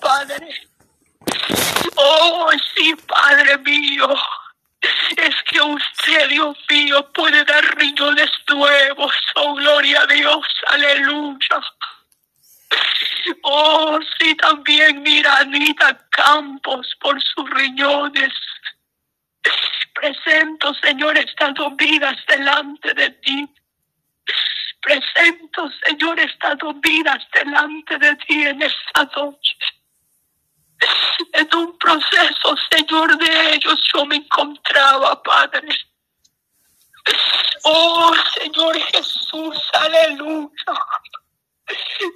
Padre. Oh, sí, Padre mío. Es que usted, Dios mío, puede dar riñones nuevos. Oh, gloria a Dios. Aleluya. Oh, sí, también mira Anita Campos por sus riñones. Presento, Señor, estas dos vidas delante de ti. Presento, Señor, estas dos vidas delante de ti en esta noche. En un proceso, Señor, de ellos yo me encontraba, Padre. Oh, Señor Jesús, aleluya.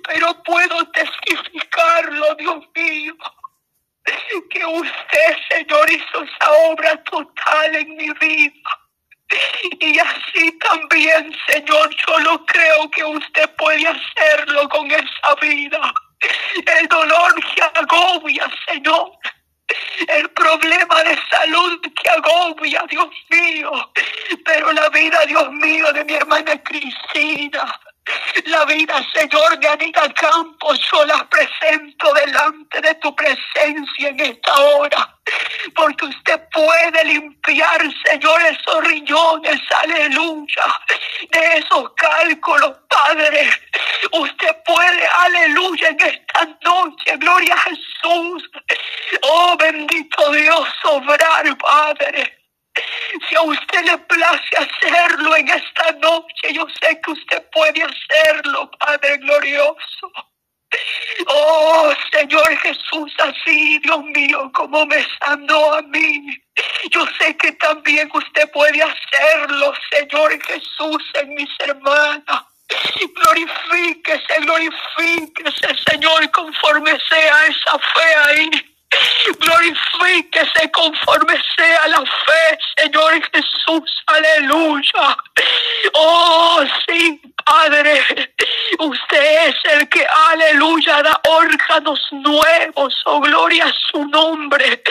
Pero puedo testificarlo, Dios mío, que usted, Señor, hizo esa obra total en mi vida. Y así también, Señor, yo lo creo que usted puede hacerlo con esa vida. El dolor que agobia, Señor. El problema de salud que agobia, Dios mío. Pero la vida, Dios mío, de mi hermana Cristina la vida, Señor, de Anita Campos, yo la presento delante de tu presencia en esta hora. Porque usted puede limpiar, Señor, esos riñones, aleluya, de esos cálculos, Padre. Usted puede, aleluya, en esta noche, gloria a Jesús. Oh, bendito Dios, obrar, Padre. Si a usted le place hacerlo en esta noche, yo sé que usted puede hacerlo, Padre glorioso. Oh Señor Jesús, así, Dios mío, como me sanó a mí. Yo sé que también usted puede hacerlo, Señor Jesús, en mis hermanas. Glorifíquese, glorifíquese, Señor, conforme sea esa fe ahí. Glorifíquese conforme sea la fe, Señor Jesús. Aleluya. Oh, sí, Padre. Usted es el que, aleluya, da órganos nuevos. Oh, gloria a su nombre.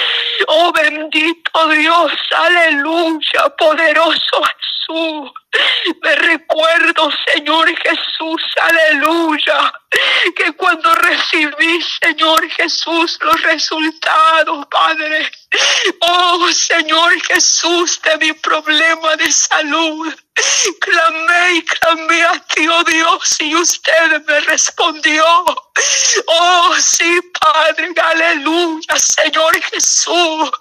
Oh, bendito Dios. Aleluya. Poderoso Jesús. Me recuerdo, Señor Jesús, aleluya, que cuando recibí, Señor Jesús, los resultados, Padre, oh Señor Jesús, de mi problema de salud, clamé y clamé a ti, oh Dios, y usted me respondió. Oh, sí, Padre, aleluya, Señor Jesús.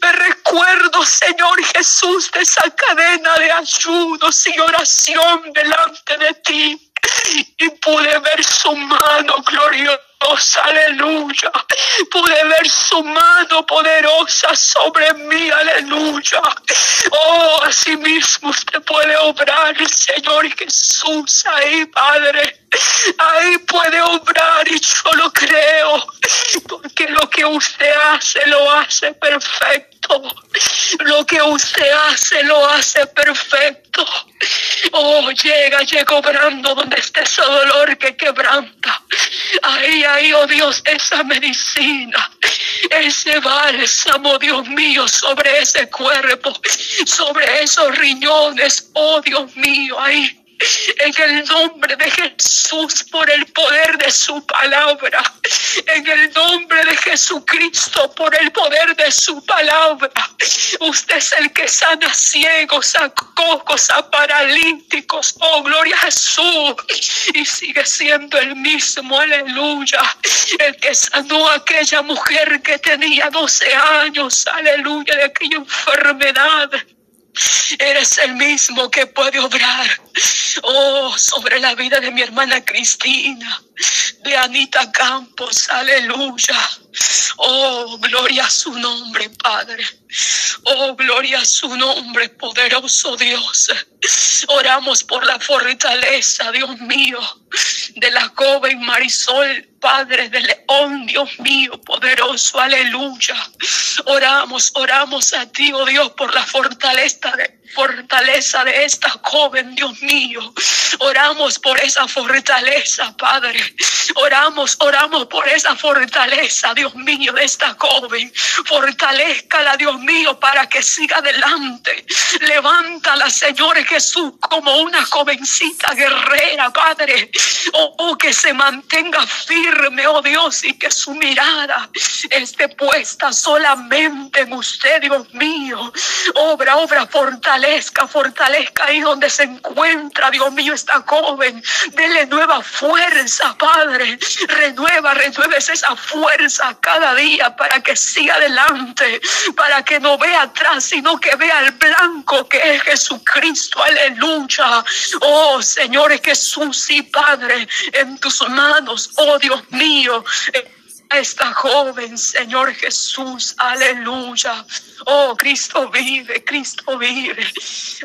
Me recuerdo, Señor Jesús, de esa cadena de ayunos y oración delante de ti. Y pude ver su mano gloriosa aleluya. Pude ver su mano poderosa sobre mí, aleluya. Oh, así mismo usted puede obrar, Señor Jesús, ahí, Padre. Ahí puede obrar y yo lo creo, porque lo que usted hace lo hace perfecto. Lo que usted hace lo hace perfecto. Oh, llega, llega obrando donde esté ese dolor que quebranta. Ahí, ahí, oh Dios, esa medicina, ese bálsamo, Dios mío, sobre ese cuerpo, sobre esos riñones, oh Dios mío, ahí en el nombre de Jesús, por el poder de su palabra. En el nombre de Jesucristo, por el poder de su palabra. Usted es el que sana ciegos, a cocos, a paralíticos. Oh, gloria a Jesús. Y sigue siendo el mismo, aleluya. El que sanó a aquella mujer que tenía 12 años, aleluya, de aquella enfermedad. Eres el mismo que puede obrar. Oh, sobre la vida de mi hermana Cristina, de Anita Campos, aleluya. Oh, gloria a su nombre, Padre. Oh, gloria a su nombre, poderoso Dios. Oramos por la fortaleza, Dios mío, de la joven Marisol, Padre de León, Dios mío, poderoso, aleluya. Oramos, oramos a ti, oh Dios, por la fortaleza de fortaleza de esta joven, Dios mío. Oramos por esa fortaleza, Padre. Oramos, oramos por esa fortaleza, Dios mío, de esta joven. Fortalezcala, Dios mío, para que siga adelante. Levántala, Señor Jesús, como una jovencita guerrera, Padre. Oh, oh, que se mantenga firme, oh Dios, y que su mirada esté puesta solamente en usted, Dios mío. Obra, obra, fortalezca, fortalezca ahí donde se encuentra, Dios mío, esta joven. Dele nueva fuerza, Padre. Renueva, renueves esa fuerza cada día para que siga adelante, para que no vea atrás, sino que vea el blanco que es Jesucristo. Aleluya. Oh, Señor Jesús, sí, Padre, en tus manos, oh Dios mío esta joven, Señor Jesús, aleluya. Oh, Cristo vive, Cristo vive.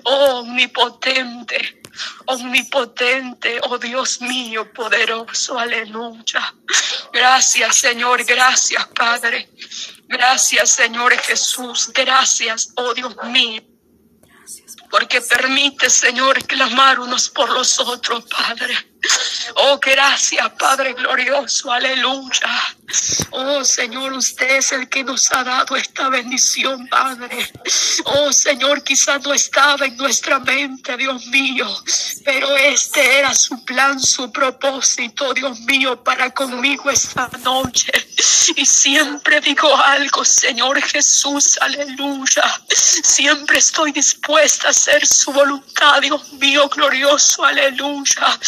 Oh, omnipotente, omnipotente, oh Dios mío, poderoso, aleluya. Gracias, Señor, gracias, Padre. Gracias, Señor Jesús, gracias, oh Dios mío porque permite, Señor, clamar unos por los otros, Padre. Oh, gracias, Padre glorioso, aleluya. Oh, Señor, usted es el que nos ha dado esta bendición, Padre. Oh, Señor, quizás no estaba en nuestra mente, Dios mío, pero este era su plan, su propósito, Dios mío, para conmigo esta noche. Y siempre digo algo, Señor Jesús, aleluya. Siempre estoy dispuesta a hacer su voluntad, Dios mío, glorioso, aleluya.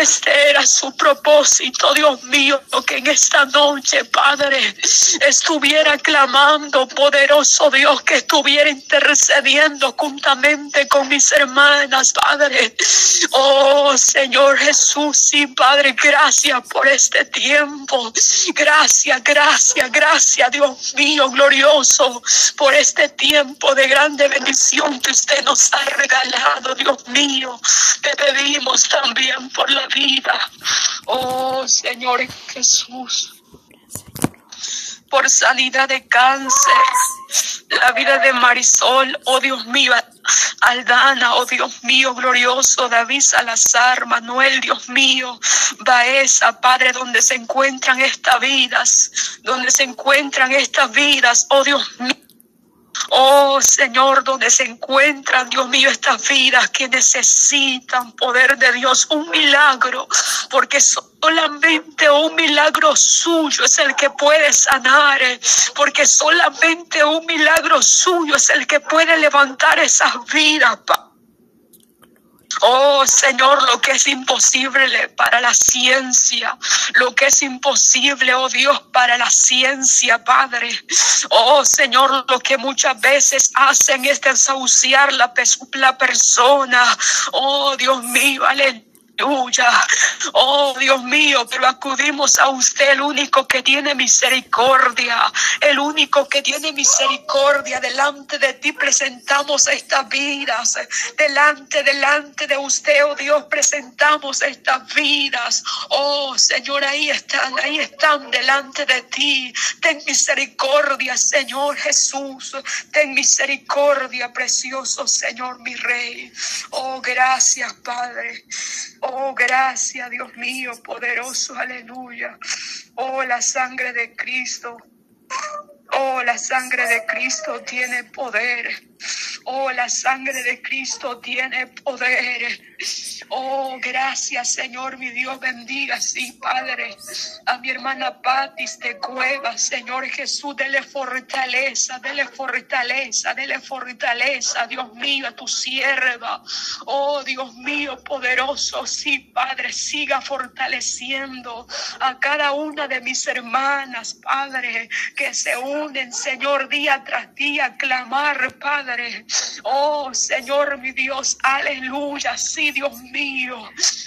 Este era su propósito, Dios mío, que en esta noche, Padre, estuviera clamando, poderoso Dios, que estuviera intercediendo juntamente con mis hermanas, Padre. Oh, Señor Jesús, sí, Padre, gracias por este tiempo. Gracias, gracias, gracias, Dios mío, glorioso, por este tiempo de grande bendición que usted nos ha regalado, Dios mío. Te pedimos también por la vida. Oh Señor Jesús. Por sanidad de cáncer, la vida de Marisol, oh Dios mío, Aldana, oh Dios mío, glorioso, David Salazar, Manuel, Dios mío, Baeza, Padre, donde se encuentran estas vidas, donde se encuentran estas vidas, oh Dios mío. Oh Señor, donde se encuentran, Dios mío, estas vidas que necesitan poder de Dios, un milagro, porque solamente un milagro suyo es el que puede sanar, porque solamente un milagro suyo es el que puede levantar esas vidas. Oh Señor, lo que es imposible para la ciencia, lo que es imposible, oh Dios, para la ciencia, Padre. Oh Señor, lo que muchas veces hacen es desahuciar la, persona. Oh Dios mío, aleluya Aleluya. Oh Dios mío, pero acudimos a usted, el único que tiene misericordia, el único que tiene misericordia. Delante de ti presentamos estas vidas. Delante, delante de usted, oh Dios, presentamos estas vidas. Oh Señor, ahí están, ahí están delante de ti. Ten misericordia, Señor Jesús. Ten misericordia, precioso Señor, mi Rey. Oh, gracias, Padre. Gracias, Dios mío, poderoso, aleluya. Oh, la sangre de Cristo. Oh, la sangre de Cristo tiene poder. Oh, la sangre de Cristo tiene poder. Oh, gracias, Señor, mi Dios bendiga, sí, Padre. A mi hermana Patis de Cueva, Señor Jesús, dele fortaleza, dele fortaleza, dele fortaleza, Dios mío, a tu sierva. Oh, Dios mío, poderoso, sí, Padre, siga fortaleciendo a cada una de mis hermanas, Padre, que se unen, Señor, día tras día a clamar, Padre. Oh, Señor, mi Dios, aleluya, sí, Dios mío.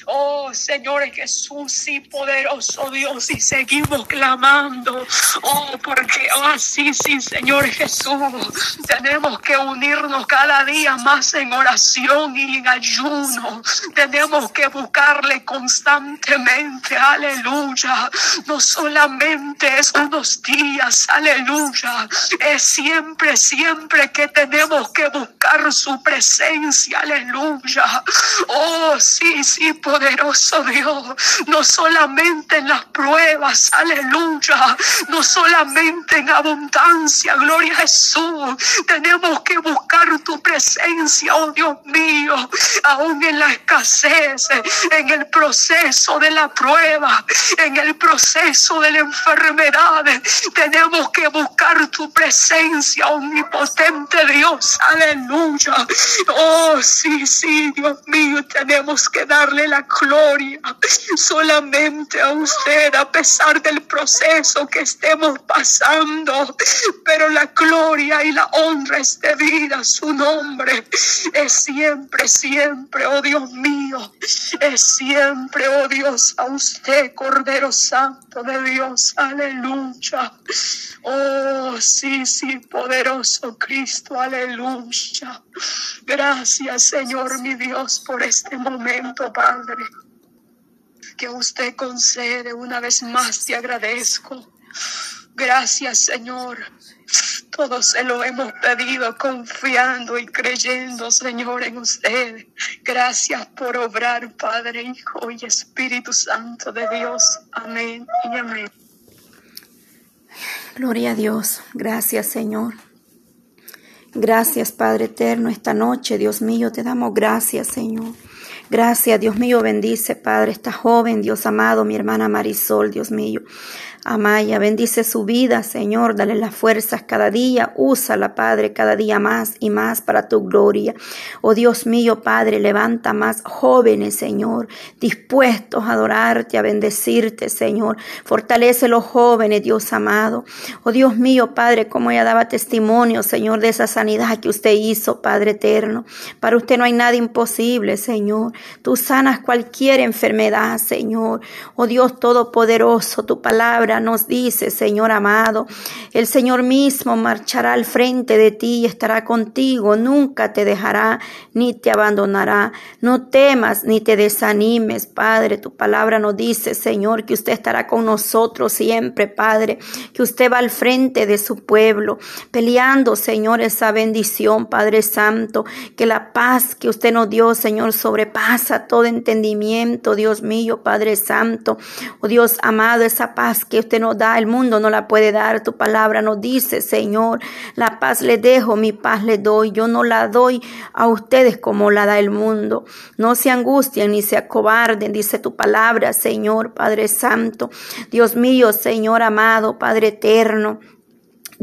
Oh, Señor Jesús, sí, poderoso Dios, y seguimos clamando. Oh, porque, oh, sí, sí, Señor Jesús, tenemos que unirnos cada día más en oración y en ayuno. Tenemos que buscarle constantemente, aleluya. No solamente es unos días, aleluya. Es siempre, siempre que tenemos que buscar su presencia, aleluya. Oh, sí, sí, poderoso Dios, no solamente en las pruebas, aleluya, no solamente en abundancia, gloria a Jesús, tenemos que buscar tu presencia, oh Dios mío, aún en la escasez, en el proceso de la prueba, en el proceso de la enfermedad, tenemos que buscar tu presencia, omnipotente Dios, aleluya. Oh, sí, sí, Dios mío, tenemos que darle la gloria solamente a usted, a pesar del proceso que estemos pasando, pero la gloria y la honra es debida su nombre, es siempre, siempre, oh Dios mío, es siempre, oh Dios, a usted, Cordero Santo de Dios, aleluya. Oh, sí, sí, poderoso Cristo, aleluya. Gracias, Señor, mi Dios, por este momento, Padre. Que usted concede una vez más, te agradezco. Gracias, Señor. Todo se lo hemos pedido confiando y creyendo, Señor, en usted. Gracias por obrar, Padre, Hijo y Espíritu Santo de Dios. Amén y amén. Gloria a Dios. Gracias, Señor. Gracias, Padre eterno, esta noche, Dios mío, te damos gracias, Señor. Gracias, Dios mío, bendice, Padre, esta joven, Dios amado, mi hermana Marisol, Dios mío. Amaya, bendice su vida, Señor, dale las fuerzas cada día, úsala, Padre, cada día más y más para tu gloria. Oh Dios mío, Padre, levanta más jóvenes, Señor, dispuestos a adorarte, a bendecirte, Señor. Fortalece los jóvenes, Dios amado. Oh Dios mío, Padre, como ella daba testimonio, Señor, de esa sanidad que usted hizo, Padre eterno. Para usted no hay nada imposible, Señor. Tú sanas cualquier enfermedad, Señor. Oh Dios Todopoderoso, tu palabra nos dice, Señor amado, el Señor mismo marchará al frente de ti y estará contigo, nunca te dejará ni te abandonará. No temas ni te desanimes, Padre. Tu palabra nos dice, Señor, que usted estará con nosotros siempre, Padre, que usted va al frente de su pueblo, peleando, Señor, esa bendición, Padre Santo, que la paz que usted nos dio, Señor, sobrepasa todo entendimiento, Dios mío, Padre Santo. Oh Dios amado, esa paz que usted nos da, el mundo no la puede dar. Tu palabra nos dice, Señor, la paz le dejo, mi paz le doy. Yo no la doy a ustedes como la da el mundo. No se angustien ni se acobarden, dice tu palabra, Señor, Padre Santo. Dios mío, Señor amado, Padre eterno.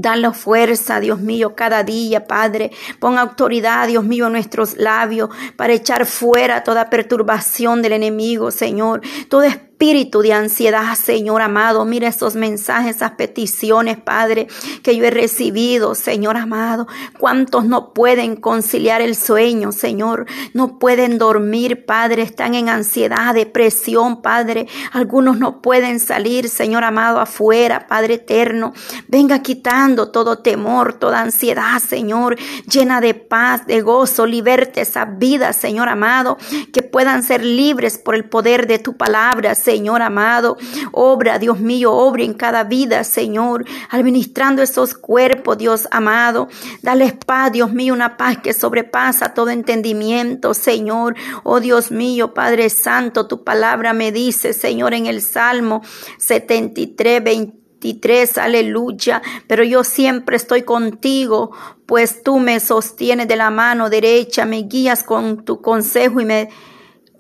Dale fuerza, Dios mío, cada día, Padre. Pon autoridad, Dios mío, en nuestros labios para echar fuera toda perturbación del enemigo, Señor. Todo de ansiedad, Señor amado. Mira estos mensajes, esas peticiones, Padre, que yo he recibido, Señor amado. ¿Cuántos no pueden conciliar el sueño, Señor? No pueden dormir, Padre. Están en ansiedad, depresión, Padre. Algunos no pueden salir, Señor amado, afuera, Padre eterno. Venga quitando todo temor, toda ansiedad, Señor. Llena de paz, de gozo. Liberte esa vida, Señor amado. Que puedan ser libres por el poder de tu palabra, Señor amado. Obra, Dios mío, obra en cada vida, Señor, administrando esos cuerpos, Dios amado. Dale paz, Dios mío, una paz que sobrepasa todo entendimiento, Señor. Oh Dios mío, Padre Santo, tu palabra me dice, Señor, en el Salmo 73, 23, aleluya, pero yo siempre estoy contigo, pues tú me sostienes de la mano derecha, me guías con tu consejo y me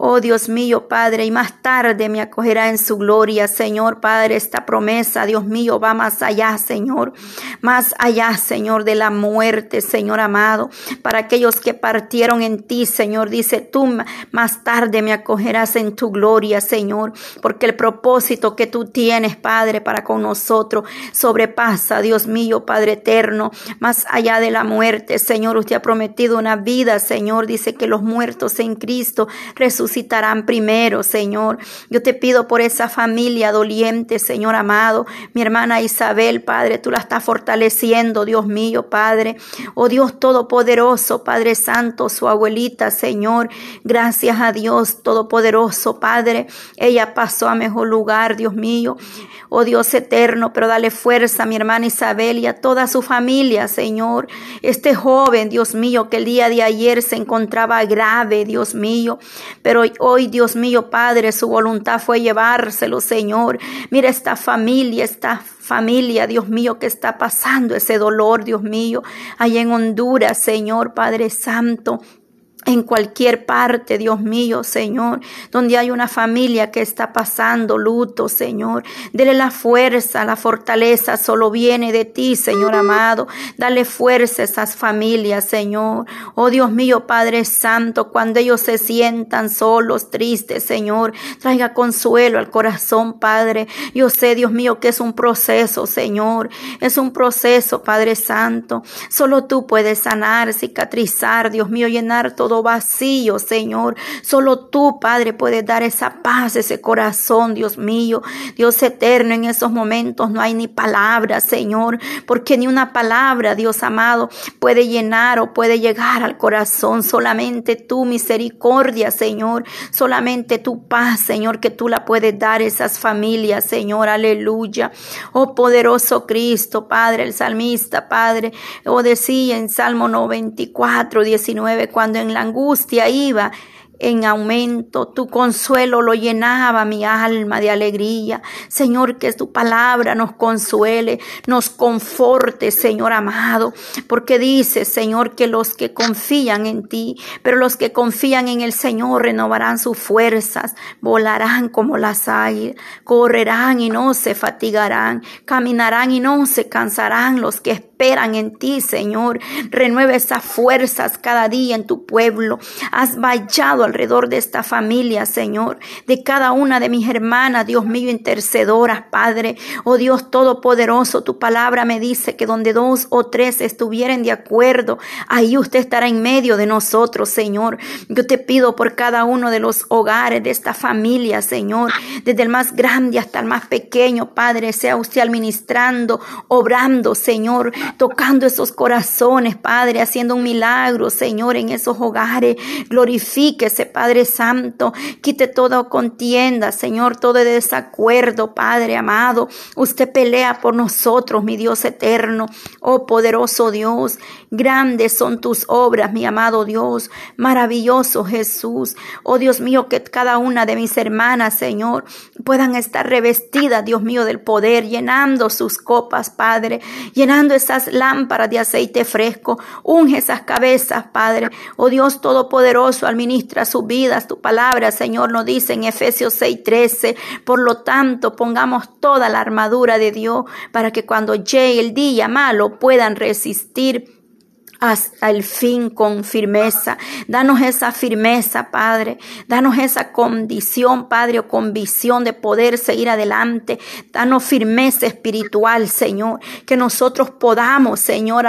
Oh Dios mío, Padre, y más tarde me acogerá en su gloria, Señor, Padre, esta promesa, Dios mío, va más allá, Señor, más allá, Señor, de la muerte, Señor amado, para aquellos que partieron en ti, Señor, dice tú, más tarde me acogerás en tu gloria, Señor, porque el propósito que tú tienes, Padre, para con nosotros sobrepasa, Dios mío, Padre eterno, más allá de la muerte, Señor, usted ha prometido una vida, Señor, dice que los muertos en Cristo resucitan resucitarán primero, Señor. Yo te pido por esa familia doliente, Señor amado. Mi hermana Isabel, Padre, tú la estás fortaleciendo, Dios mío, Padre. Oh Dios Todopoderoso, Padre Santo, su abuelita, Señor. Gracias a Dios Todopoderoso, Padre. Ella pasó a mejor lugar, Dios mío. Oh Dios eterno, pero dale fuerza a mi hermana Isabel y a toda su familia, Señor. Este joven, Dios mío, que el día de ayer se encontraba grave, Dios mío, pero hoy, Dios mío, Padre, su voluntad fue llevárselo, Señor. Mira esta familia, esta familia, Dios mío, que está pasando ese dolor, Dios mío, allá en Honduras, Señor, Padre Santo en cualquier parte, Dios mío, Señor, donde hay una familia que está pasando luto, Señor. Dele la fuerza, la fortaleza, solo viene de ti, Señor amado. Dale fuerza a esas familias, Señor. Oh Dios mío, Padre Santo, cuando ellos se sientan solos, tristes, Señor, traiga consuelo al corazón, Padre. Yo sé, Dios mío, que es un proceso, Señor. Es un proceso, Padre Santo. Solo tú puedes sanar, cicatrizar, Dios mío, llenar todo vacío, Señor. Solo tú, Padre, puedes dar esa paz, ese corazón, Dios mío. Dios eterno, en esos momentos no hay ni palabras, Señor, porque ni una palabra, Dios amado, puede llenar o puede llegar al corazón. Solamente tu misericordia, Señor. Solamente tu paz, Señor, que tú la puedes dar a esas familias, Señor. Aleluya. Oh poderoso Cristo, Padre, el salmista, Padre, o oh, decía en Salmo 94, 19, cuando en la angustia iba en aumento, tu consuelo lo llenaba mi alma de alegría. Señor, que tu palabra nos consuele, nos conforte, Señor amado, porque dice, Señor, que los que confían en ti, pero los que confían en el Señor renovarán sus fuerzas, volarán como las águilas, correrán y no se fatigarán, caminarán y no se cansarán los que esperan en ti, Señor. Renueve esas fuerzas cada día en tu pueblo. Has vallado alrededor de esta familia, Señor, de cada una de mis hermanas, Dios mío, intercedoras, Padre. Oh Dios Todopoderoso, tu palabra me dice que donde dos o tres estuvieren de acuerdo, ahí usted estará en medio de nosotros, Señor. Yo te pido por cada uno de los hogares de esta familia, Señor, desde el más grande hasta el más pequeño, Padre, sea usted administrando, obrando, Señor, tocando esos corazones, Padre, haciendo un milagro, Señor, en esos hogares. Padre Santo. Quite toda contienda, Señor, todo desacuerdo, Padre amado. Usted pelea por nosotros, mi Dios eterno. Oh poderoso Dios, grandes son tus obras, mi amado Dios. Maravilloso Jesús. Oh Dios mío, que cada una de mis hermanas, Señor, puedan estar revestidas, Dios mío, del poder, llenando sus copas, Padre, llenando esas lámparas de aceite fresco. Unge esas cabezas, Padre. Oh Dios Todopoderoso, administra sus vidas. Tu palabra, Señor, nos dice en Efesios 6:13. Por lo tanto, pongamos toda la armadura de Dios para que cuando llegue el día malo puedan resistir hasta el fin con firmeza. Danos esa firmeza, Padre. Danos esa condición, Padre, o convicción de poder seguir adelante. Danos firmeza espiritual, Señor. Que nosotros podamos, Señor,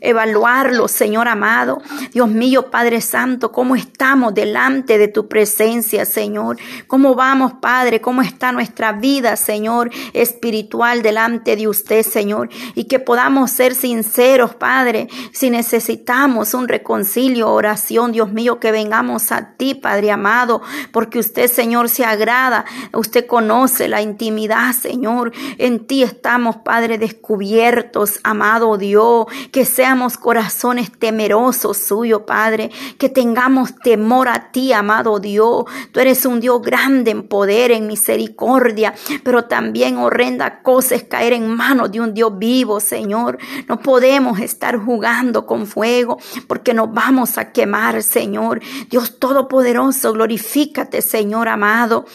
evaluarlo, Señor amado. Dios mío, Padre Santo, cómo estamos delante de tu presencia, Señor. Cómo vamos, Padre, cómo está nuestra vida, Señor, espiritual delante de usted, Señor. Y que podamos ser sinceros, Padre, sin necesitamos un reconcilio, oración, Dios mío, que vengamos a ti, Padre amado, porque usted, Señor, se agrada, usted conoce la intimidad, Señor. En ti estamos, Padre, descubiertos, amado Dios, que seamos corazones temerosos suyo, Padre, que tengamos temor a ti, amado Dios. Tú eres un Dios grande en poder, en misericordia, pero también horrenda cosa es caer en manos de un Dios vivo, Señor. No podemos estar jugando con fuego, porque nos vamos a quemar, Señor. Dios Todopoderoso, glorifícate, Señor amado.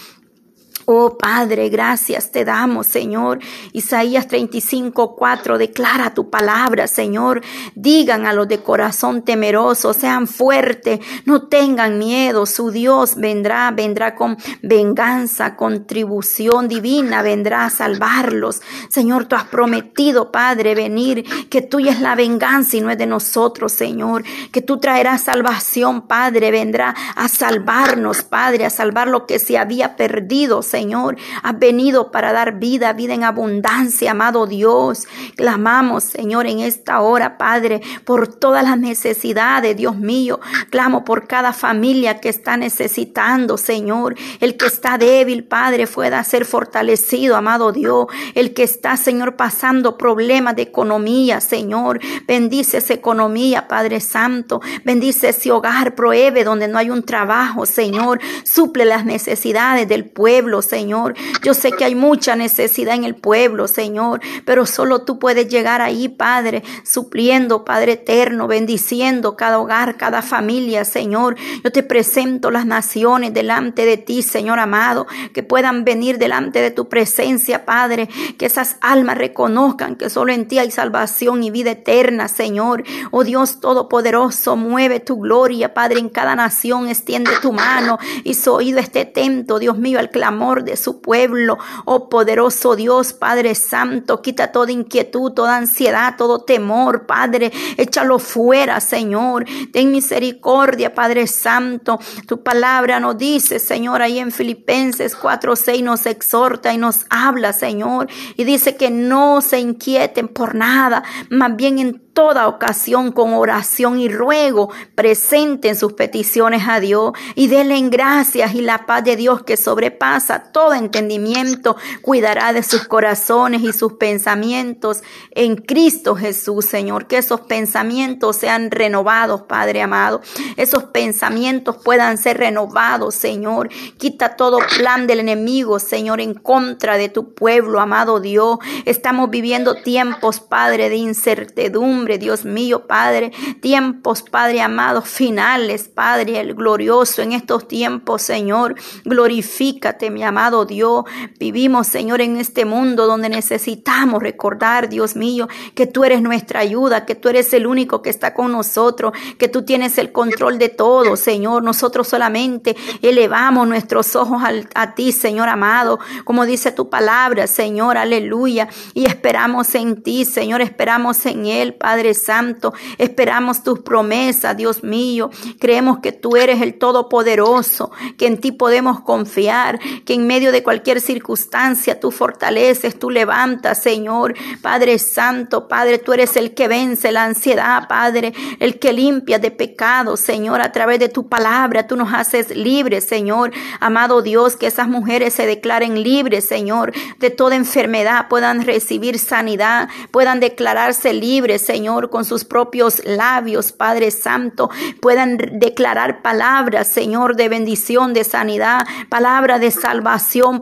Oh Padre, gracias te damos, Señor. Isaías 35, 4 declara tu palabra, Señor. Digan a los de corazón temeroso, sean fuertes, no tengan miedo. Su Dios vendrá, vendrá con venganza, contribución divina, vendrá a salvarlos. Señor, tú has prometido, Padre, venir, que tuya es la venganza y no es de nosotros, Señor. Que tú traerás salvación, Padre, vendrá a salvarnos, Padre, a salvar lo que se había perdido, Señor. Has venido para dar vida, vida en abundancia, amado Dios. Clamamos, Señor, en esta hora, Padre, por todas las necesidades, Dios mío. Clamo por cada familia que está necesitando, Señor. El que está débil, Padre, pueda ser fortalecido, amado Dios. El que está, Señor, pasando problemas de economía, Señor. Bendice esa economía, Padre Santo. Bendice ese hogar, prohíbe donde no hay un trabajo, Señor. Suple las necesidades del pueblo, Señor. Yo sé que hay mucha necesidad en el pueblo, Señor, pero solo tú puedes llegar ahí, Padre, supliendo, Padre eterno, bendiciendo cada hogar, cada familia, Señor. Yo te presento las naciones delante de ti, Señor amado, que puedan venir delante de tu presencia, Padre, que esas almas reconozcan que solo en ti hay salvación y vida eterna, Señor. Oh Dios Todopoderoso, mueve tu gloria, Padre, en cada nación, extiende tu mano y su oído esté atento, Dios mío, al clamor de su pueblo. Oh poderoso Dios, Padre Santo, quita toda inquietud, toda ansiedad, todo temor, Padre, échalo fuera, Señor. Ten misericordia, Padre Santo. Tu palabra nos dice, Señor, ahí en Filipenses 4:6 nos exhorta y nos habla, Señor, y dice que no se inquieten por nada, más bien en toda ocasión con oración y ruego presenten sus peticiones a Dios y denle gracias y la paz de Dios que sobrepasa todo entendimiento cuidará de sus corazones y sus pensamientos en Cristo Jesús, Señor. Que esos pensamientos sean renovados, Padre amado. Esos pensamientos puedan ser renovados, Señor. Quita todo plan del enemigo, Señor, en contra de tu pueblo, amado Dios. Estamos viviendo tiempos, Padre, de incertidumbre Dios mío, Padre, tiempos, Padre amado, finales, Padre, el glorioso en estos tiempos, Señor, glorifícate, mi amado Dios. Vivimos, Señor, en este mundo donde necesitamos recordar, Dios mío, que tú eres nuestra ayuda, que tú eres el único que está con nosotros, que tú tienes el control de todo, Señor. Nosotros solamente elevamos nuestros ojos a ti, Señor amado, como dice tu palabra, Señor, aleluya, y esperamos en ti, Señor, esperamos en Él. Padre Santo. Esperamos tus promesas, Dios mío. Creemos que tú eres el Todopoderoso, que en ti podemos confiar, que en medio de cualquier circunstancia tú fortaleces, tú levantas, Señor. Padre Santo, Padre, tú eres el que vence la ansiedad, Padre, el que limpia de pecado, Señor, a través de tu palabra. Tú nos haces libres, Señor. Amado Dios, que esas mujeres se declaren libres, Señor, de toda enfermedad, puedan recibir sanidad, puedan declararse libres, Señor con sus propios labios, Padre Santo, puedan declarar palabras, Señor, de bendición, de sanidad, palabra de salvación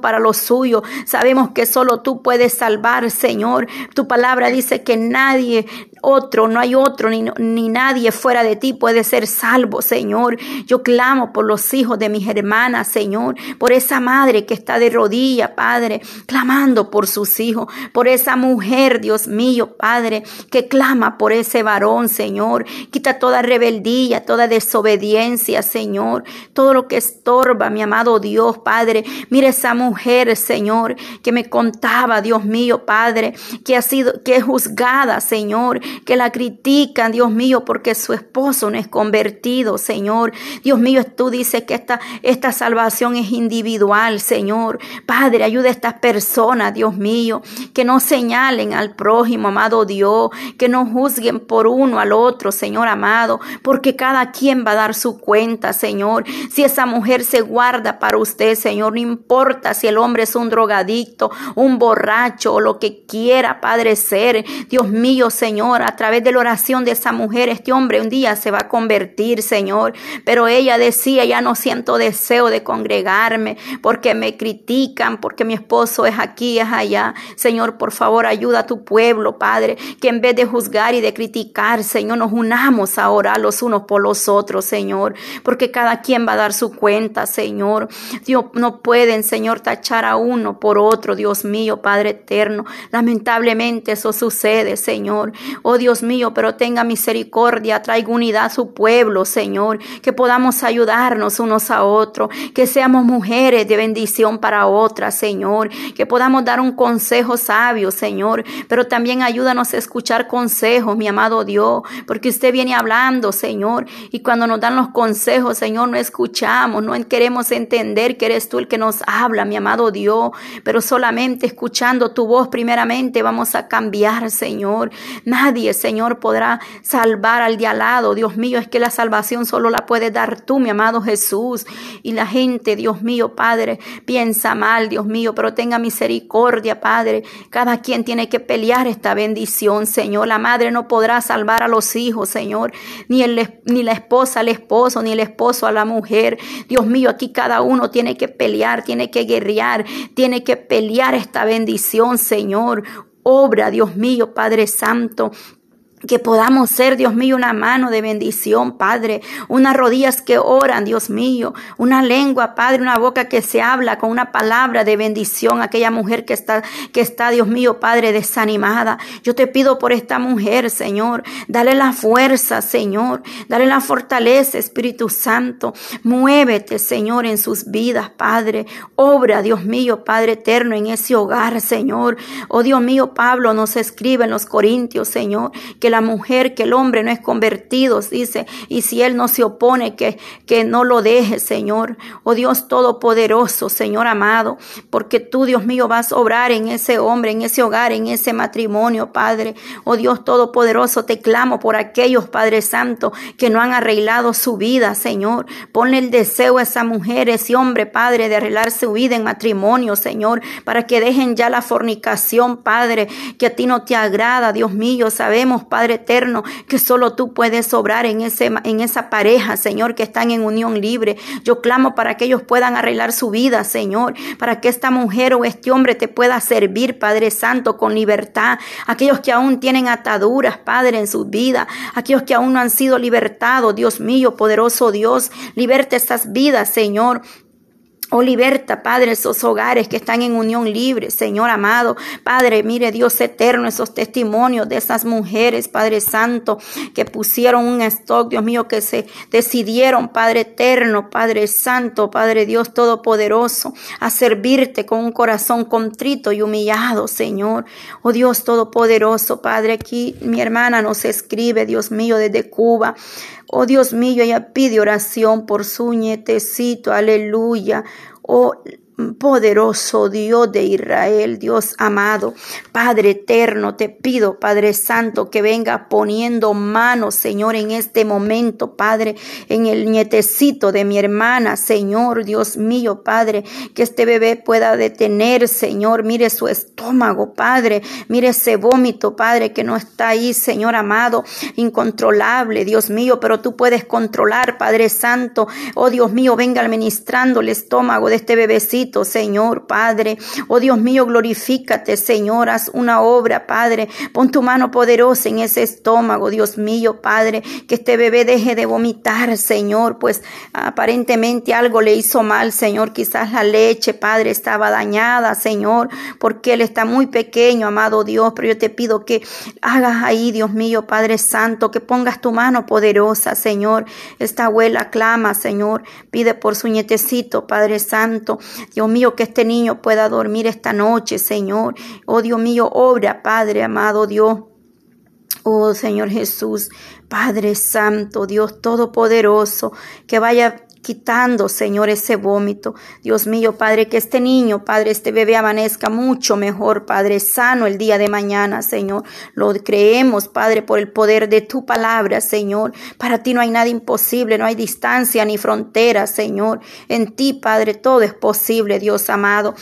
para los suyos. Sabemos que solo tú puedes salvar, Señor. Tu palabra dice que nadie otro, no hay otro, ni, ni nadie fuera de ti puede ser salvo, Señor. Yo clamo por los hijos de mis hermanas, Señor, por esa madre que está de rodilla, Padre, clamando por sus hijos, por esa mujer, Dios mío, Padre, que clama por ese varón, Señor. Quita toda rebeldía, toda desobediencia, Señor, todo lo que estorba, mi amado Dios, Padre. Mira esa mujer, Señor, que me contaba, Dios mío, Padre, que ha sido, que es juzgada, Señor, que la critican, Dios mío, porque su esposo no es convertido, Señor. Dios mío, tú dices que esta, esta salvación es individual, Señor. Padre, ayuda a estas personas, Dios mío, que no señalen al prójimo, amado Dios, que no juzguen por uno al otro, Señor amado, porque cada quien va a dar su cuenta, Señor. Si esa mujer se guarda para usted, Señor, no importa si el hombre es un drogadicto, un borracho o lo que quiera, Padre, ser. Dios mío, Señor, a través de la oración de esa mujer, este hombre un día se va a convertir, Señor. Pero ella decía, ya no siento deseo de congregarme porque me critican, porque mi esposo es aquí, es allá. Señor, por favor, ayuda a tu pueblo, Padre, que en vez de juzgar y de criticar, Señor, nos unamos ahora los unos por los otros, Señor, porque cada quien va a dar su cuenta, Señor. Dios, no Señor, tachar a uno por otro, Dios mío, Padre eterno. Lamentablemente eso sucede, Señor. Oh, Dios mío, pero tenga misericordia, traiga unidad a su pueblo, Señor, que podamos ayudarnos unos a otros, que seamos mujeres de bendición para otras, Señor, que podamos dar un consejo sabio, Señor, pero también ayúdanos a escuchar consejos, mi amado Dios, porque usted viene hablando, Señor, y cuando nos dan los consejos, Señor, no escuchamos, no queremos entender que eres tú el que nos habla, mi amado Dios, pero solamente escuchando tu voz primeramente vamos a cambiar, Señor. Nadie, Señor, podrá salvar al de al lado. Dios mío, es que la salvación solo la puedes dar tú, mi amado Jesús. Y la gente, Dios mío, Padre, piensa mal, Dios mío, pero tenga misericordia, Padre. Cada quien tiene que pelear esta bendición, Señor. La madre no podrá salvar a los hijos, Señor, ni, el, ni la esposa al esposo, ni el esposo a la mujer. Dios mío, aquí cada uno tiene que pelear, tiene que guerrear, tiene que pelear esta bendición, Señor. Obra, Dios mío, Padre Santo. Que podamos ser, Dios mío, una mano de bendición, Padre. Unas rodillas que oran, Dios mío. Una lengua, Padre, una boca que se habla con una palabra de bendición. Aquella mujer que está, que está, Dios mío, Padre, desanimada. Yo te pido por esta mujer, Señor. Dale la fuerza, Señor. Dale la fortaleza, Espíritu Santo. Muévete, Señor, en sus vidas, Padre. Obra, Dios mío, Padre eterno, en ese hogar, Señor. Oh, Dios mío, Pablo nos escribe en los Corintios, Señor, que la mujer, que el hombre no es convertido, dice, y si él no se opone, que, que no lo deje, Señor. Oh Dios Todopoderoso, Señor amado, porque tú, Dios mío, vas a obrar en ese hombre, en ese hogar, en ese matrimonio, Padre. Oh Dios Todopoderoso, te clamo por aquellos, Padre Santo, que no han arreglado su vida, Señor. Ponle el deseo a esa mujer, ese hombre, Padre, de arreglar su vida en matrimonio, Señor, para que dejen ya la fornicación, Padre, que a ti no te agrada, Dios mío. Sabemos, Padre, Padre eterno, que solo tú puedes obrar en, ese, en esa pareja, Señor, que están en unión libre. Yo clamo para que ellos puedan arreglar su vida, Señor, para que esta mujer o este hombre te pueda servir, Padre Santo, con libertad. Aquellos que aún tienen ataduras, Padre, en su vida, aquellos que aún no han sido libertados, Dios mío, poderoso Dios, liberte estas vidas, Señor. Oh, liberta, Padre, esos hogares que están en unión libre, Señor amado. Padre, mire Dios eterno, esos testimonios de esas mujeres, Padre Santo, que pusieron un stock, Dios mío, que se decidieron, Padre eterno, Padre Santo, Padre Dios Todopoderoso, a servirte con un corazón contrito y humillado, Señor. Oh Dios Todopoderoso, Padre, aquí mi hermana nos escribe, Dios mío, desde Cuba. Oh Dios mío, ella pide oración por su nietecito, aleluya. Oh Poderoso Dios de Israel, Dios amado, Padre eterno, te pido, Padre Santo, que venga poniendo manos, Señor, en este momento, Padre, en el nietecito de mi hermana, Señor, Dios mío, Padre, que este bebé pueda detener, Señor, mire su estómago, Padre, mire ese vómito, Padre, que no está ahí, Señor amado, incontrolable, Dios mío, pero tú puedes controlar, Padre Santo, oh Dios mío, venga administrando el estómago de este bebecito Señor, Padre. Oh Dios mío, glorifícate, Señor, haz una obra, Padre. Pon tu mano poderosa en ese estómago, Dios mío, Padre. Que este bebé deje de vomitar, Señor, pues aparentemente algo le hizo mal, Señor. Quizás la leche, Padre, estaba dañada, Señor, porque él está muy pequeño, amado Dios. Pero yo te pido que hagas ahí, Dios mío, Padre Santo, que pongas tu mano poderosa, Señor. Esta abuela clama, Señor, pide por su nietecito, Padre Santo. Dios mío, que este niño pueda dormir esta noche, Señor. Oh Dios mío, obra, Padre amado Dios. Oh Señor Jesús, Padre Santo, Dios Todopoderoso, que vaya quitando, Señor, ese vómito. Dios mío, Padre, que este niño, Padre, este bebé amanezca mucho mejor, Padre, sano el día de mañana, Señor. Lo creemos, Padre, por el poder de tu palabra, Señor. Para ti no hay nada imposible, no hay distancia ni frontera, Señor. En ti, Padre, todo es posible, Dios amado.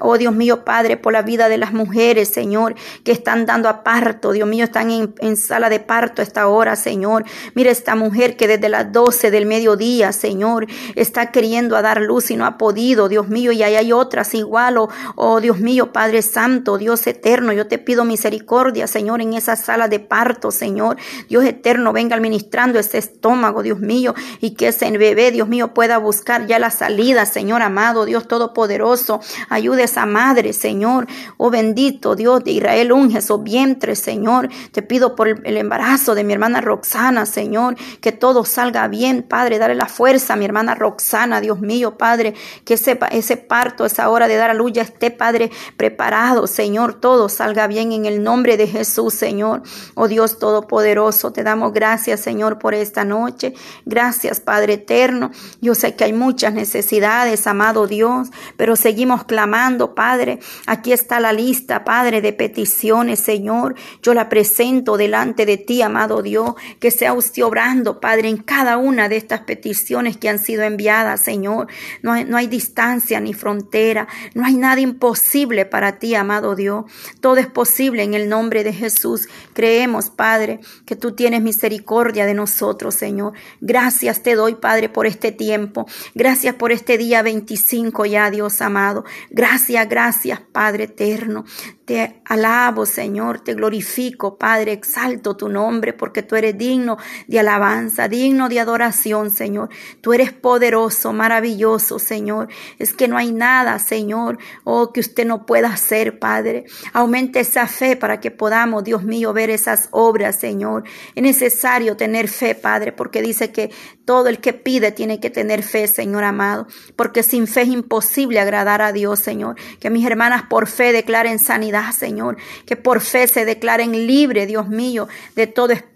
oh Dios mío, Padre, por la vida de las mujeres, Señor, que están dando a parto, Dios mío, están en, en sala de parto a esta hora, Señor. Mira esta mujer que desde las 12 del mediodía, Señor, Señor, está queriendo a dar luz y no ha podido, Dios mío, y ahí hay otras igual, oh, oh Dios mío, Padre Santo, Dios eterno, yo te pido misericordia, Señor, en esa sala de parto, Señor, Dios eterno, venga administrando ese estómago, Dios mío, y que ese bebé, Dios mío, pueda buscar ya la salida, Señor amado, Dios todopoderoso, ayude a esa madre, Señor, oh bendito Dios de Israel, unge su vientre, Señor, te pido por el embarazo de mi hermana Roxana, Señor, que todo salga bien, Padre, dale la fuerza mi hermana Roxana, Dios mío, Padre, que ese, ese parto, esa hora de dar a luz ya esté, Padre, preparado, Señor, todo salga bien en el nombre de Jesús, Señor. Oh Dios Todopoderoso, te damos gracias, Señor, por esta noche. Gracias, Padre eterno. Yo sé que hay muchas necesidades, amado Dios, pero seguimos clamando, Padre. Aquí está la lista, Padre, de peticiones, Señor. Yo la presento delante de ti, amado Dios, que sea usted obrando, Padre, en cada una de estas peticiones que han sido enviadas, Señor. No hay, no hay distancia ni frontera, no hay nada imposible para ti, amado Dios. Todo es posible en el nombre de Jesús. Creemos, Padre, que tú tienes misericordia de nosotros, Señor. Gracias te doy, Padre, por este tiempo. Gracias por este día 25 ya, Dios amado. Gracias, gracias, Padre eterno. Te alabo, Señor, te glorifico, Padre, exalto tu nombre porque tú eres digno de alabanza, digno de adoración, Señor. Eres poderoso, maravilloso, Señor. Es que no hay nada, Señor, oh, que usted no pueda hacer, Padre. Aumente esa fe para que podamos, Dios mío, ver esas obras, Señor. Es necesario tener fe, Padre, porque dice que todo el que pide tiene que tener fe, Señor amado, porque sin fe es imposible agradar a Dios, Señor. Que mis hermanas por fe declaren sanidad, Señor. Que por fe se declaren libre, Dios mío, de todo espíritu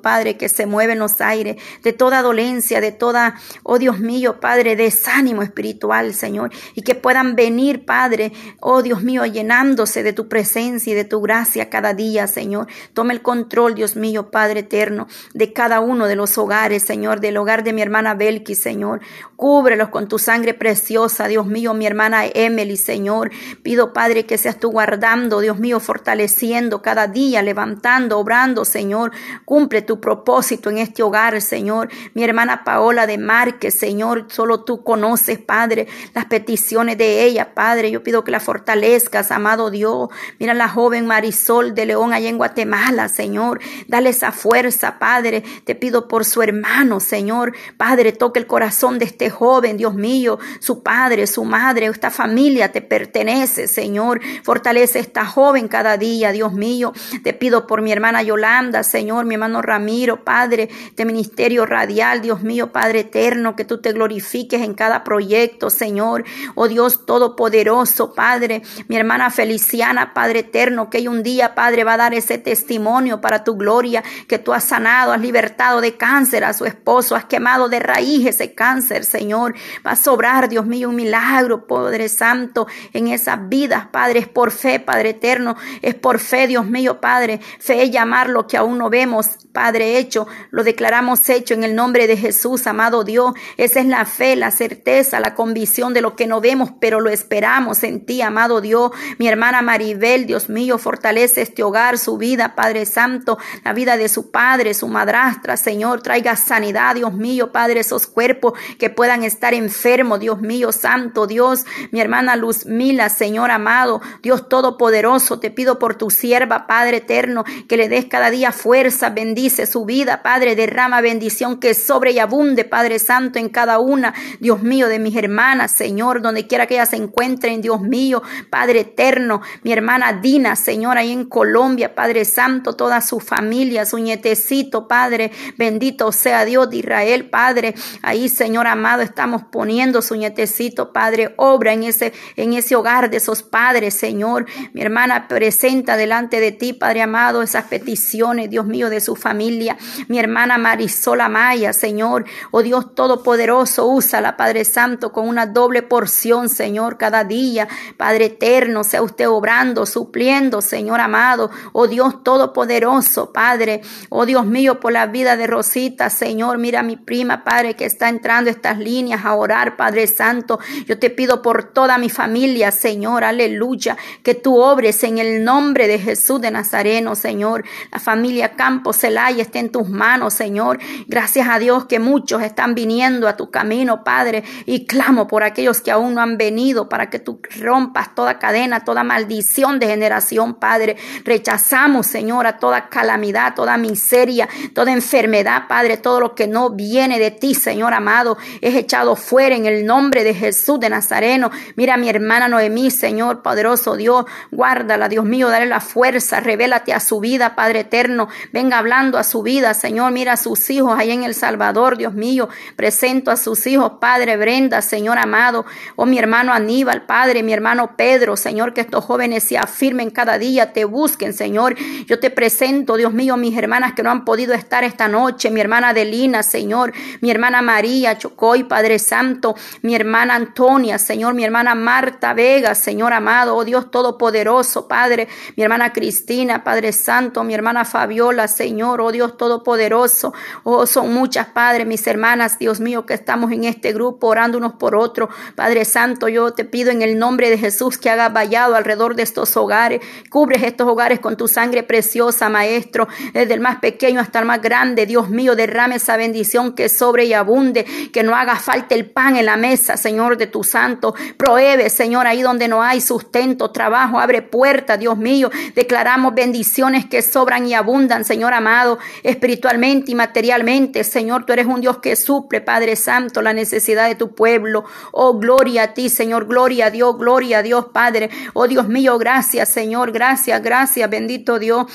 Padre, que se mueve en los aires, de toda dolencia, de toda, oh Dios mío, Padre, desánimo espiritual, Señor, y que puedan venir, Padre, oh Dios mío, llenándose de tu presencia y de tu gracia cada día, Señor. Tome el control, Dios mío, Padre eterno, de cada uno de los hogares, Señor, del hogar de mi hermana Belki, Señor. Cúbrelos con tu sangre preciosa, Dios mío, mi hermana Emily, Señor. Pido, Padre, que seas tú guardando, Dios mío, fortaleciendo cada día, levantando, obrando, Señor. Cumple tu propósito en este hogar, Señor. Mi hermana Paola de Márquez, Señor, solo tú conoces, Padre, las peticiones de ella, Padre. Yo pido que la fortalezcas, amado Dios. Mira la joven Marisol de León allá en Guatemala, Señor. Dale esa fuerza, Padre. Te pido por su hermano, Señor. Padre, toque el corazón de este joven, Dios mío. Su padre, su madre, esta familia te pertenece, Señor. Fortalece esta joven cada día, Dios mío. Te pido por mi hermana Yolanda, Señor, mi hermano Ramiro, Padre, de Ministerio Radial, Dios mío, Padre eterno, que tú te glorifiques en cada proyecto, Señor. Oh Dios Todopoderoso, Padre, mi hermana Feliciana, Padre eterno, que un día, Padre, va a dar ese testimonio para tu gloria, que tú has sanado, has libertado de cáncer a su esposo, has quemado de raíz ese cáncer, Señor. Va a sobrar, Dios mío, un milagro, Padre Santo, en esas vidas, Padre, es por fe, Padre eterno, es por fe, Dios mío, Padre, fe es llamar lo que aún no vemos Padre, hecho, lo declaramos hecho en el nombre de Jesús, amado Dios. Esa es la fe, la certeza, la convicción de lo que no vemos, pero lo esperamos en ti, amado Dios. Mi hermana Maribel, Dios mío, fortalece este hogar, su vida, Padre Santo, la vida de su padre, su madrastra, Señor, traiga sanidad, Dios mío, Padre, esos cuerpos que puedan estar enfermos, Dios mío, Santo Dios, mi hermana Luz Mila, Señor amado, Dios Todopoderoso, te pido por tu sierva, Padre eterno, que le des cada día fuerza, bendice su vida, Padre, derrama bendición que sobre y abunde, Padre Santo, en cada una, Dios mío, de mis hermanas, Señor, donde quiera que ellas se encuentren, Dios mío, Padre eterno, mi hermana Dina, Señor, ahí en Colombia, Padre Santo, toda su familia, su nietecito, Padre, bendito sea Dios de Israel, Padre, ahí, Señor amado, estamos poniendo su nietecito, Padre, obra en ese, en ese hogar de esos padres, Señor, mi hermana presenta delante de ti, Padre amado, esas peticiones, Dios mío, de su familia. Mi hermana Marisol Maya, Señor. Oh Dios Todopoderoso, úsala, Padre Santo, con una doble porción, Señor, cada día. Padre eterno, sea usted obrando, supliendo, Señor amado. Oh Dios Todopoderoso, Padre. Oh Dios mío, por la vida de Rosita, Señor. Mira mi prima, Padre, que está entrando estas líneas a orar, Padre Santo. Yo te pido por toda mi familia, Señor. Aleluya. Que tú obres en el nombre de Jesús de Nazareno, Señor. La familia Campos Celaya esté en tus manos, Señor. Gracias a Dios que muchos están viniendo a tu camino, Padre. Y clamo por aquellos que aún no han venido para que tú rompas toda cadena, toda maldición de generación, Padre. Rechazamos, Señor, a toda calamidad, toda miseria, toda enfermedad, Padre. Todo lo que no viene de ti, Señor amado, es echado fuera en el nombre de Jesús de Nazareno. Mira mi hermana Noemí, Señor, poderoso Dios. Guárdala, Dios mío, dale la fuerza, revélate a su vida, Padre eterno. Venga hablando a su vida, Señor. Mira a sus hijos ahí en El Salvador, Dios mío. Presento a sus hijos, Padre Brenda, Señor amado. Oh, mi hermano Aníbal, Padre, mi hermano Pedro, Señor, que estos jóvenes se afirmen cada día, te busquen, Señor. Yo te presento, Dios mío, mis hermanas que no han podido estar esta noche, mi hermana Adelina, Señor, mi hermana María Chocoy, Padre Santo, mi hermana Antonia, Señor, mi hermana Marta Vega, Señor amado, oh Dios Todopoderoso, Padre, mi hermana Cristina, Padre Santo, mi hermana Fabiola, Señor, oh Dios Todopoderoso, oh son muchas, Padre, mis hermanas, Dios mío, que estamos en este grupo orando unos por otros, Padre Santo, yo te pido en el nombre de Jesús que haga vallado alrededor de estos hogares, cubres estos hogares con tu sangre preciosa, Maestro, desde el más pequeño hasta el más grande, Dios mío, derrame esa bendición que sobre y abunde, que no haga falta el pan en la mesa, Señor, de tu santo, prohíbe, Señor, ahí donde no hay sustento, trabajo, abre puertas, Dios mío, declaramos bendiciones que sobran y abundan, Señor amado, espiritualmente y materialmente, Señor, tú eres un Dios que suple, Padre Santo, la necesidad de tu pueblo, oh, gloria a ti, Señor, gloria a Dios, gloria a Dios, Padre, oh Dios mío, gracias, Señor, gracias, gracias, bendito Dios.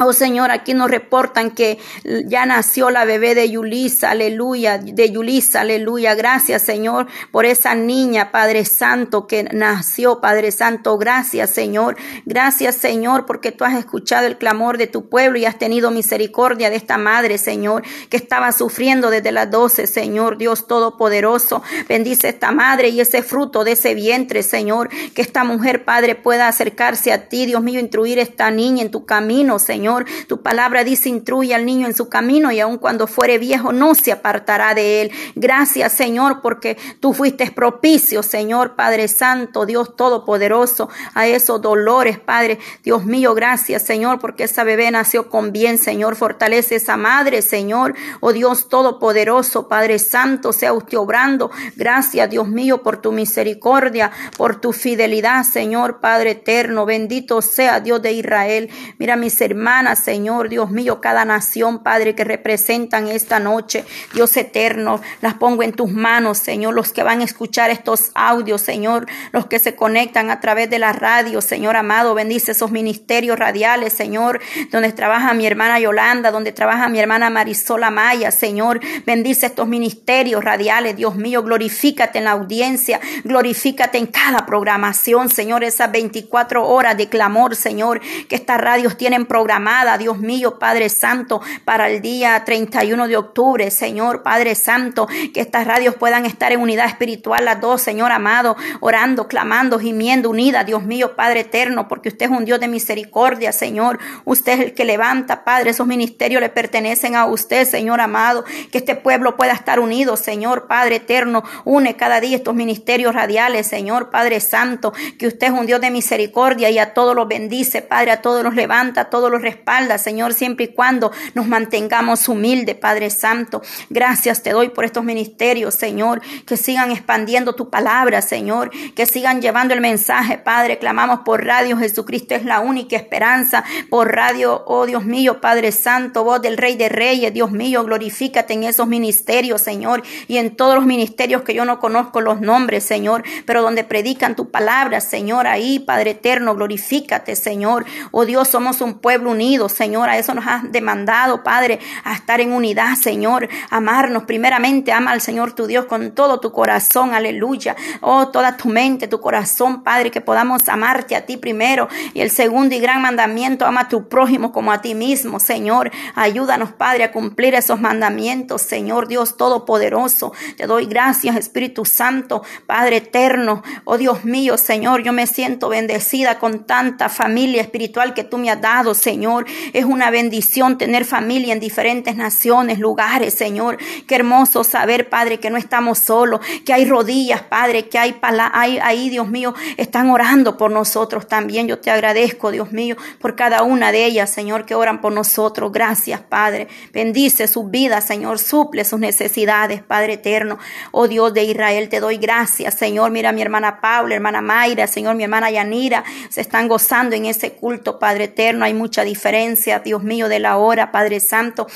Oh Señor, aquí nos reportan que ya nació la bebé de Yulisa, aleluya, de Yulisa, aleluya. Gracias Señor por esa niña, Padre Santo, que nació, Padre Santo. Gracias Señor, gracias Señor, porque tú has escuchado el clamor de tu pueblo y has tenido misericordia de esta madre, Señor, que estaba sufriendo desde las doce, Señor, Dios Todopoderoso. Bendice esta madre y ese fruto de ese vientre, Señor, que esta mujer, Padre, pueda acercarse a ti, Dios mío, instruir esta niña en tu camino, Señor. Señor. Tu palabra dice, instruye al niño en su camino y aun cuando fuere viejo no se apartará de él. Gracias, Señor, porque tú fuiste propicio, Señor, Padre Santo, Dios Todopoderoso, a esos dolores, Padre. Dios mío, gracias, Señor, porque esa bebé nació con bien, Señor. Fortalece esa madre, Señor. Oh Dios Todopoderoso, Padre Santo, sea usted obrando. Gracias, Dios mío, por tu misericordia, por tu fidelidad, Señor, Padre eterno. Bendito sea Dios de Israel. Mira mis hermanos Señor, Dios mío, cada nación, Padre, que representan esta noche, Dios eterno, las pongo en tus manos, Señor, los que van a escuchar estos audios, Señor, los que se conectan a través de la radio, Señor amado, bendice esos ministerios radiales, Señor, donde trabaja mi hermana Yolanda, donde trabaja mi hermana Marisola Maya, Señor, bendice estos ministerios radiales, Dios mío, glorifícate en la audiencia, glorifícate en cada programación, Señor, esas 24 horas de clamor, Señor, que estas radios tienen programación amada, Dios mío, Padre Santo, para el día 31 de octubre, Señor, Padre Santo, que estas radios puedan estar en unidad espiritual, las dos, Señor amado, orando, clamando, gimiendo, unidas, Dios mío, Padre eterno, porque usted es un Dios de misericordia, Señor. Usted es el que levanta, Padre, esos ministerios le pertenecen a usted, Señor amado, que este pueblo pueda estar unido, Señor, Padre eterno, une cada día estos ministerios radiales, Señor, Padre Santo, que usted es un Dios de misericordia y a todos los bendice, Padre, a todos los levanta, a todos los respalda, Señor, siempre y cuando nos mantengamos humildes, Padre Santo. Gracias te doy por estos ministerios, Señor, que sigan expandiendo tu palabra, Señor, que sigan llevando el mensaje, Padre. Clamamos por radio, Jesucristo es la única esperanza. Por radio, oh Dios mío, Padre Santo, voz del Rey de Reyes, Dios mío, glorifícate en esos ministerios, Señor, y en todos los ministerios que yo no conozco los nombres, Señor, pero donde predican tu palabra, Señor, ahí, Padre eterno, glorifícate, Señor. Oh Dios, somos un pueblo unidos, Señor. A eso nos has demandado, Padre, a estar en unidad, Señor. Amarnos primeramente. Ama al Señor tu Dios con todo tu corazón. Aleluya. Oh, toda tu mente, tu corazón, Padre, que podamos amarte a ti primero. Y el segundo y gran mandamiento, ama a tu prójimo como a ti mismo, Señor. Ayúdanos, Padre, a cumplir esos mandamientos, Señor Dios Todopoderoso. Te doy gracias, Espíritu Santo, Padre eterno. Oh Dios mío, Señor, yo me siento bendecida con tanta familia espiritual que tú me has dado, Señor. Es una bendición tener familia en diferentes naciones, lugares, Señor. Qué hermoso saber, Padre, que no estamos solos, que hay rodillas, Padre, que hay, hay ahí, Dios mío, están orando por nosotros también. Yo te agradezco, Dios mío, por cada una de ellas, Señor, que oran por nosotros. Gracias, Padre. Bendice sus vidas, Señor. Suple sus necesidades, Padre eterno. Oh Dios de Israel, te doy gracias, Señor. Mira mi hermana Paula, hermana Mayra, Señor, mi hermana Yanira, se están gozando en ese culto, Padre eterno. Hay mucha diferencia, Dios mío, de la hora, Padre Santo.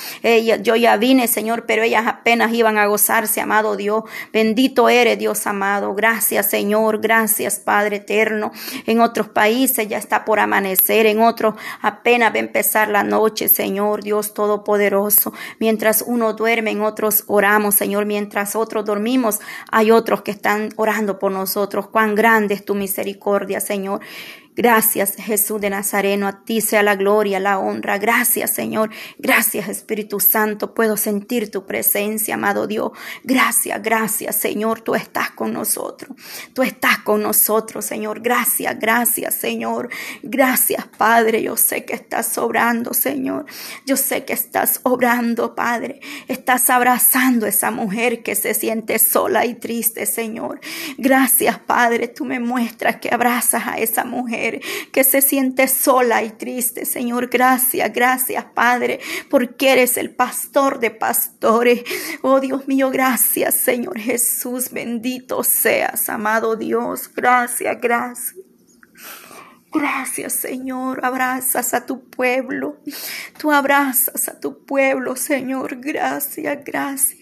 yo ya vine, Señor, pero ellas apenas iban a gozarse, amado Dios. Bendito eres, Dios amado. Gracias, Señor. Gracias, Padre eterno. En otros países ya está por amanecer, en otros apenas va a empezar la noche, Señor, Dios Todopoderoso. Mientras uno duerme, en otros oramos, Señor. Mientras otros dormimos, hay otros que están orando por nosotros. Cuán grande es tu misericordia, Señor. Gracias Jesús de Nazareno, a ti sea la gloria, la honra. Gracias Señor, gracias Espíritu Santo, puedo sentir tu presencia, amado Dios. Gracias, gracias Señor, tú estás con nosotros. Tú estás con nosotros, Señor. Gracias, gracias Señor. Gracias Padre, yo sé que estás obrando, Señor. Yo sé que estás obrando, Padre. Estás abrazando a esa mujer que se siente sola y triste, Señor. Gracias Padre, tú me muestras que abrazas a esa mujer que se siente sola y triste. Señor, gracias, gracias, Padre, porque eres el pastor de pastores. Oh Dios mío, gracias, Señor Jesús. Bendito seas, amado Dios. Gracias, gracias. Gracias, Señor. Abrazas a tu pueblo. Tú abrazas a tu pueblo, Señor. Gracias, gracias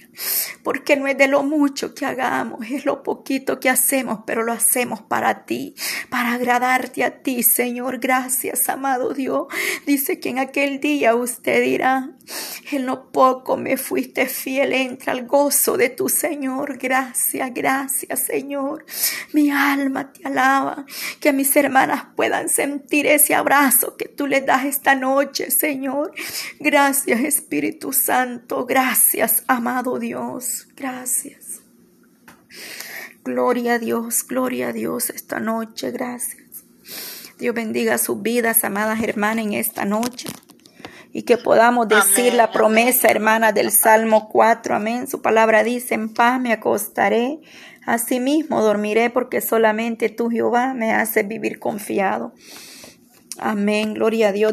porque no es de lo mucho que hagamos, es lo poquito que hacemos, pero lo hacemos para ti, para agradarte a ti, Señor. Gracias, amado Dios. Dice que en aquel día usted dirá, en lo poco me fuiste fiel, entra al gozo de tu Señor. Gracias, gracias, Señor. Mi alma te alaba, que mis hermanas puedan sentir ese abrazo que tú les das esta noche, Señor. Gracias, Espíritu Santo. Gracias, amado Dios. Gracias. Gloria a Dios, gloria a Dios esta noche, gracias. Dios bendiga sus vidas, amadas hermanas, en esta noche. Y que podamos decir la promesa, hermana, del Salmo 4. Amén. Su palabra dice, en paz me acostaré, asimismo dormiré, porque solamente tú, Jehová, me haces vivir confiado. Amén. Gloria a Dios.